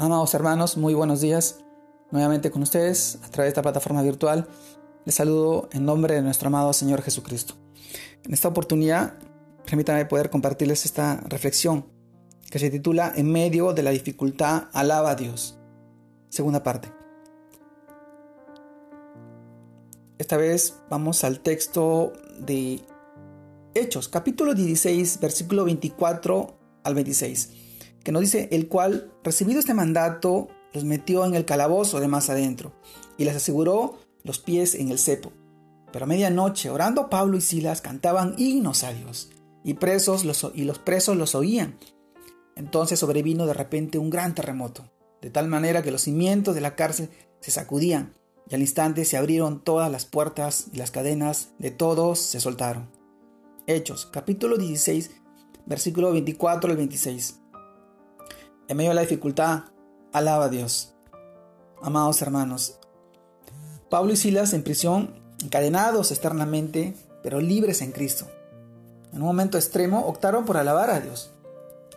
Amados hermanos, muy buenos días. Nuevamente con ustedes a través de esta plataforma virtual. Les saludo en nombre de nuestro amado Señor Jesucristo. En esta oportunidad, permítanme poder compartirles esta reflexión que se titula En medio de la dificultad, alaba a Dios. Segunda parte. Esta vez vamos al texto de Hechos, capítulo 16, versículo 24 al 26 que nos dice, el cual, recibido este mandato, los metió en el calabozo de más adentro y les aseguró los pies en el cepo. Pero a medianoche, orando Pablo y Silas, cantaban himnos a Dios, y, presos los, y los presos los oían. Entonces sobrevino de repente un gran terremoto, de tal manera que los cimientos de la cárcel se sacudían, y al instante se abrieron todas las puertas y las cadenas de todos se soltaron. Hechos, capítulo 16, versículo 24 al 26. En medio de la dificultad, alaba a Dios. Amados hermanos, Pablo y Silas en prisión, encadenados externamente, pero libres en Cristo. En un momento extremo optaron por alabar a Dios.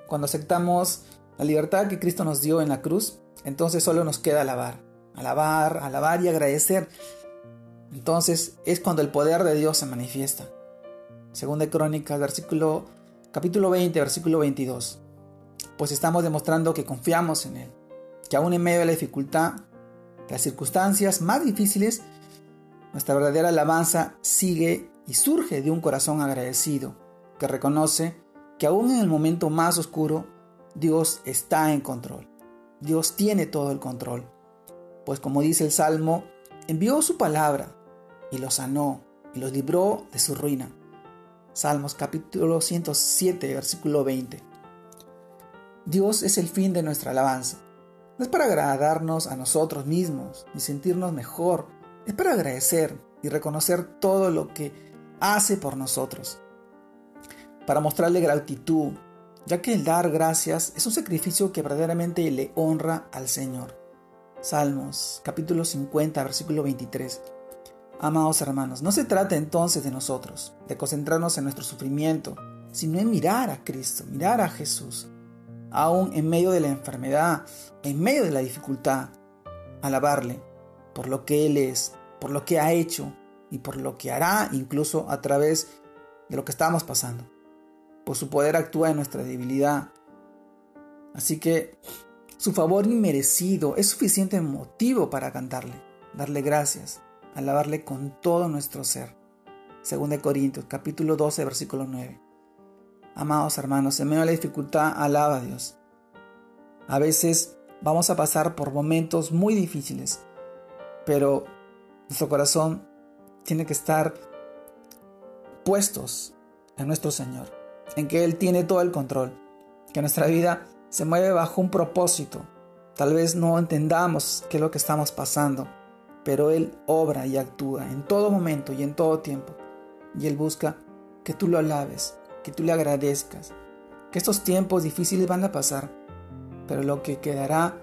Cuando aceptamos la libertad que Cristo nos dio en la cruz, entonces solo nos queda alabar, alabar, alabar y agradecer. Entonces es cuando el poder de Dios se manifiesta. Segunda Crónicas, versículo capítulo 20, versículo 22 pues estamos demostrando que confiamos en Él, que aún en medio de la dificultad, las circunstancias más difíciles, nuestra verdadera alabanza sigue y surge de un corazón agradecido, que reconoce que aún en el momento más oscuro, Dios está en control. Dios tiene todo el control. Pues como dice el Salmo, envió su palabra y los sanó y los libró de su ruina. Salmos capítulo 107, versículo 20. Dios es el fin de nuestra alabanza. No es para agradarnos a nosotros mismos ni sentirnos mejor, es para agradecer y reconocer todo lo que hace por nosotros. Para mostrarle gratitud, ya que el dar gracias es un sacrificio que verdaderamente le honra al Señor. Salmos capítulo 50 versículo 23. Amados hermanos, no se trata entonces de nosotros, de concentrarnos en nuestro sufrimiento, sino en mirar a Cristo, mirar a Jesús, aún en medio de la enfermedad, en medio de la dificultad, alabarle por lo que Él es, por lo que ha hecho y por lo que hará incluso a través de lo que estamos pasando. Por su poder actúa en nuestra debilidad. Así que su favor inmerecido es suficiente motivo para cantarle, darle gracias, alabarle con todo nuestro ser. Según de Corintios capítulo 12 versículo 9. Amados hermanos, en medio de la dificultad, alaba a Dios. A veces vamos a pasar por momentos muy difíciles, pero nuestro corazón tiene que estar puestos en nuestro Señor, en que Él tiene todo el control, que nuestra vida se mueve bajo un propósito. Tal vez no entendamos qué es lo que estamos pasando, pero Él obra y actúa en todo momento y en todo tiempo, y Él busca que tú lo alabes, que tú le agradezcas, que estos tiempos difíciles van a pasar, pero lo que quedará,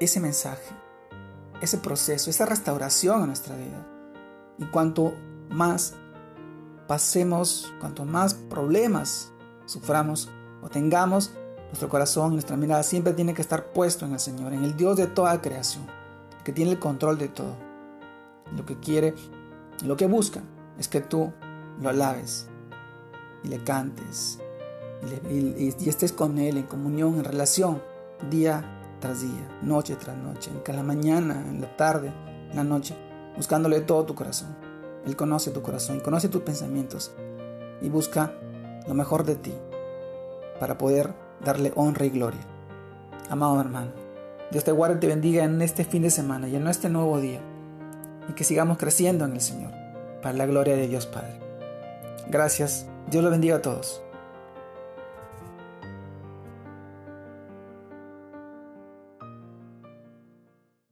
ese mensaje, ese proceso, esa restauración a nuestra vida. Y cuanto más pasemos, cuanto más problemas suframos o tengamos, nuestro corazón nuestra mirada siempre tiene que estar puesto en el Señor, en el Dios de toda creación, que tiene el control de todo. Lo que quiere, lo que busca es que tú lo alabes, y le cantes y, estés con Él en comunión, en relación, día tras día, noche tras noche, en cada mañana, en la tarde, en la noche, buscándole todo tu corazón. Él conoce tu corazón, conoce tus pensamientos y busca lo mejor de ti para poder darle honra y gloria. Amado hermano, Dios te guarde y te bendiga en este fin de semana y en este nuevo día y que sigamos creciendo en el Señor para la gloria de Dios Padre. Gracias Dios lo bendiga a todos.